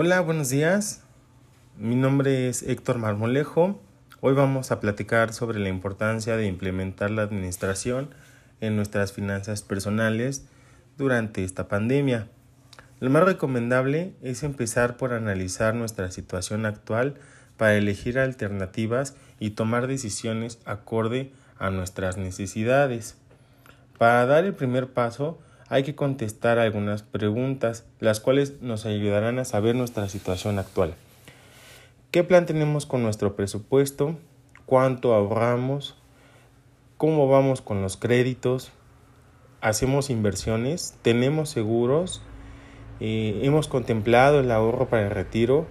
Hola, buenos días. Mi nombre es Héctor Marmolejo. Hoy vamos a platicar sobre la importancia de implementar la administración en nuestras finanzas personales durante esta pandemia. Lo más recomendable es empezar por analizar nuestra situación actual para elegir alternativas y tomar decisiones acorde a nuestras necesidades. Para dar el primer paso, hay que contestar algunas preguntas, las cuales nos ayudarán a saber nuestra situación actual. ¿Qué plan tenemos con nuestro presupuesto? ¿Cuánto ahorramos? ¿Cómo vamos con los créditos? ¿Hacemos inversiones? ¿Tenemos seguros? Eh, ¿Hemos contemplado el ahorro para el retiro?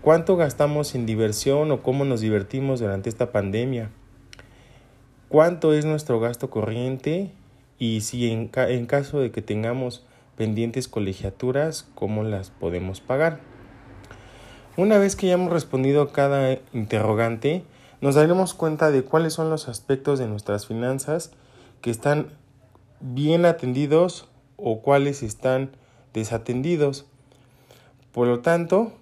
¿Cuánto gastamos en diversión o cómo nos divertimos durante esta pandemia? ¿Cuánto es nuestro gasto corriente y si en, en caso de que tengamos pendientes colegiaturas, cómo las podemos pagar. Una vez que ya hemos respondido cada interrogante, nos daremos cuenta de cuáles son los aspectos de nuestras finanzas que están bien atendidos o cuáles están desatendidos. Por lo tanto,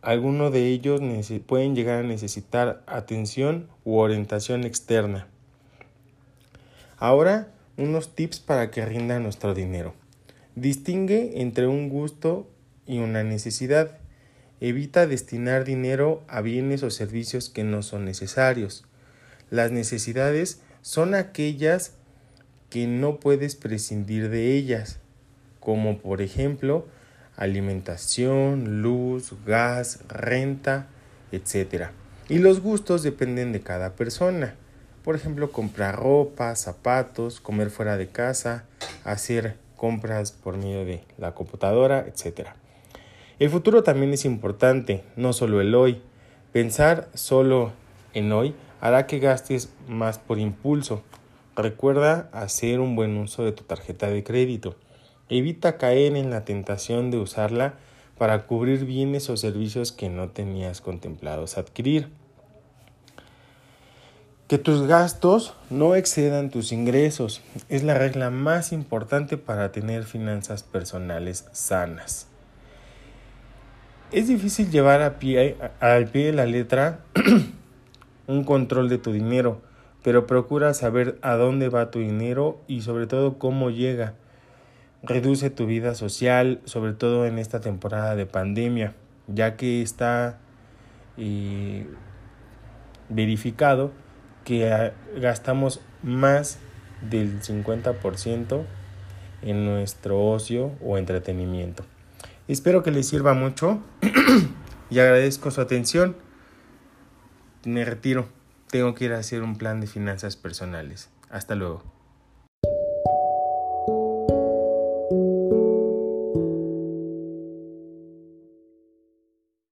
algunos de ellos pueden llegar a necesitar atención u orientación externa. Ahora unos tips para que rinda nuestro dinero. Distingue entre un gusto y una necesidad. Evita destinar dinero a bienes o servicios que no son necesarios. Las necesidades son aquellas que no puedes prescindir de ellas, como por ejemplo alimentación, luz, gas, renta, etc. Y los gustos dependen de cada persona. Por ejemplo, comprar ropa, zapatos, comer fuera de casa, hacer compras por medio de la computadora, etc. El futuro también es importante, no solo el hoy. Pensar solo en hoy hará que gastes más por impulso. Recuerda hacer un buen uso de tu tarjeta de crédito. Evita caer en la tentación de usarla para cubrir bienes o servicios que no tenías contemplados adquirir. Que tus gastos no excedan tus ingresos es la regla más importante para tener finanzas personales sanas. Es difícil llevar a pie, al pie de la letra un control de tu dinero, pero procura saber a dónde va tu dinero y sobre todo cómo llega. Reduce tu vida social, sobre todo en esta temporada de pandemia, ya que está eh, verificado que gastamos más del 50% en nuestro ocio o entretenimiento. Espero que les sirva mucho y agradezco su atención. Me retiro. Tengo que ir a hacer un plan de finanzas personales. Hasta luego.